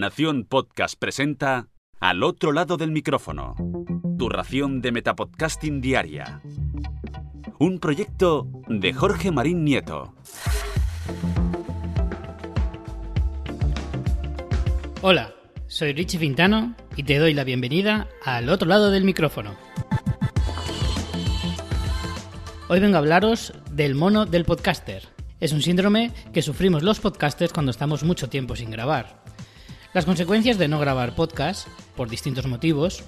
Nación Podcast presenta Al otro lado del micrófono. Tu ración de Metapodcasting Diaria. Un proyecto de Jorge Marín Nieto. Hola, soy Richie Fintano y te doy la bienvenida al otro lado del micrófono. Hoy vengo a hablaros del mono del podcaster. Es un síndrome que sufrimos los podcasters cuando estamos mucho tiempo sin grabar. Las consecuencias de no grabar podcast, por distintos motivos,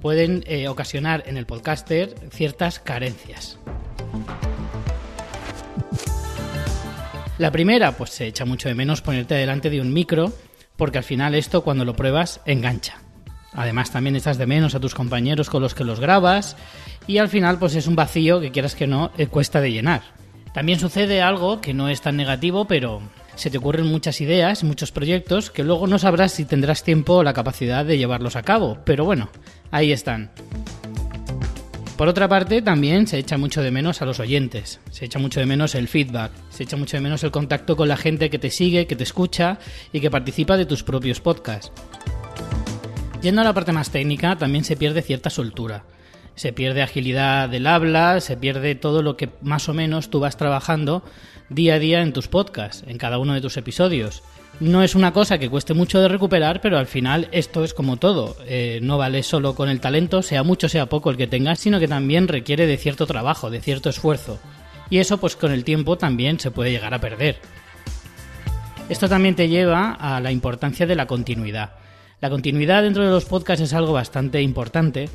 pueden eh, ocasionar en el podcaster ciertas carencias. La primera, pues se echa mucho de menos ponerte delante de un micro, porque al final esto cuando lo pruebas engancha. Además también echas de menos a tus compañeros con los que los grabas y al final pues es un vacío que quieras que no eh, cuesta de llenar. También sucede algo que no es tan negativo, pero se te ocurren muchas ideas, muchos proyectos, que luego no sabrás si tendrás tiempo o la capacidad de llevarlos a cabo. Pero bueno, ahí están. Por otra parte, también se echa mucho de menos a los oyentes, se echa mucho de menos el feedback, se echa mucho de menos el contacto con la gente que te sigue, que te escucha y que participa de tus propios podcasts. Yendo a la parte más técnica, también se pierde cierta soltura se pierde agilidad del habla, se pierde todo lo que más o menos tú vas trabajando día a día en tus podcasts, en cada uno de tus episodios. No es una cosa que cueste mucho de recuperar, pero al final esto es como todo. Eh, no vale solo con el talento, sea mucho, sea poco el que tengas, sino que también requiere de cierto trabajo, de cierto esfuerzo. Y eso pues con el tiempo también se puede llegar a perder. Esto también te lleva a la importancia de la continuidad. La continuidad dentro de los podcasts es algo bastante importante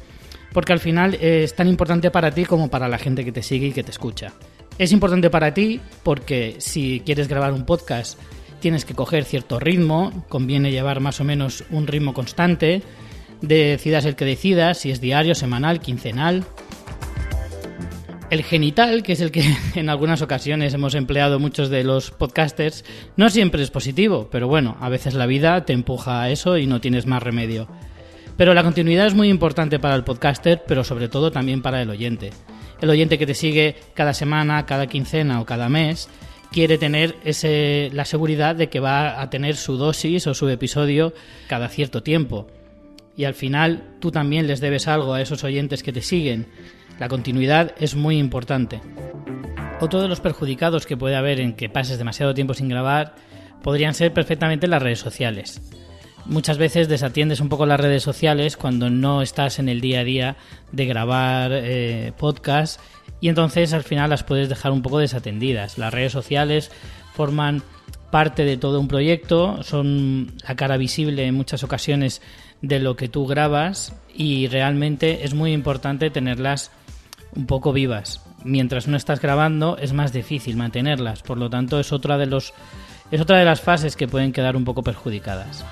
porque al final eh, es tan importante para ti como para la gente que te sigue y que te escucha. Es importante para ti porque si quieres grabar un podcast tienes que coger cierto ritmo, conviene llevar más o menos un ritmo constante, decidas el que decidas, si es diario, semanal, quincenal. El genital, que es el que en algunas ocasiones hemos empleado muchos de los podcasters, no siempre es positivo, pero bueno, a veces la vida te empuja a eso y no tienes más remedio. Pero la continuidad es muy importante para el podcaster, pero sobre todo también para el oyente. El oyente que te sigue cada semana, cada quincena o cada mes quiere tener ese, la seguridad de que va a tener su dosis o su episodio cada cierto tiempo. Y al final tú también les debes algo a esos oyentes que te siguen. La continuidad es muy importante. Otro de los perjudicados que puede haber en que pases demasiado tiempo sin grabar podrían ser perfectamente las redes sociales muchas veces desatiendes un poco las redes sociales cuando no estás en el día a día de grabar eh, podcast y entonces al final las puedes dejar un poco desatendidas. Las redes sociales forman parte de todo un proyecto, son la cara visible en muchas ocasiones de lo que tú grabas y realmente es muy importante tenerlas un poco vivas. Mientras no estás grabando es más difícil mantenerlas, por lo tanto es otra de los es otra de las fases que pueden quedar un poco perjudicadas.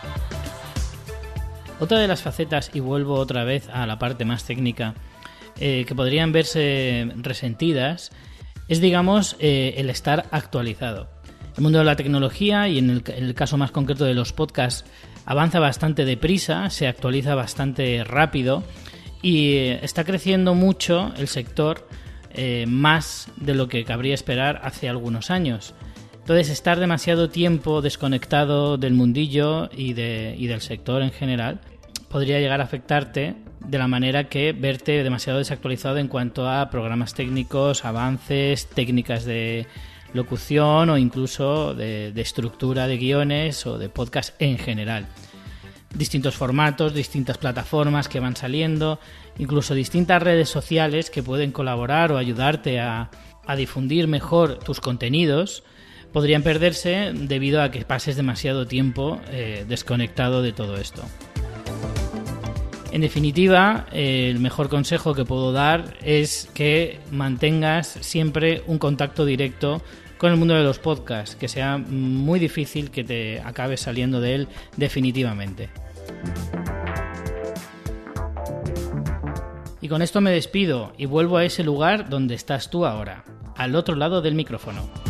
Otra de las facetas, y vuelvo otra vez a la parte más técnica, eh, que podrían verse resentidas, es, digamos, eh, el estar actualizado. El mundo de la tecnología, y en el, caso más concreto de los podcasts, avanza bastante deprisa, se actualiza bastante rápido y eh, está creciendo mucho el sector más de lo que cabría esperar hace algunos años. Entonces, estar demasiado tiempo desconectado del mundillo y, de, y del sector en general podría llegar a afectarte de la manera que verte demasiado desactualizado en cuanto a programas técnicos, avances, técnicas de locución o incluso de, estructura de guiones o de podcast en general. Distintos formatos, distintas plataformas que van saliendo, incluso distintas redes sociales que pueden colaborar o ayudarte a, difundir mejor tus contenidos, podrían perderse debido a que pases demasiado tiempo eh, desconectado de todo esto. En definitiva, el mejor consejo que puedo dar es que mantengas siempre un contacto directo con el mundo de los podcasts, que sea muy difícil que te acabes saliendo de él definitivamente. Y con esto me despido y vuelvo a ese lugar donde estás tú ahora, al otro lado del micrófono.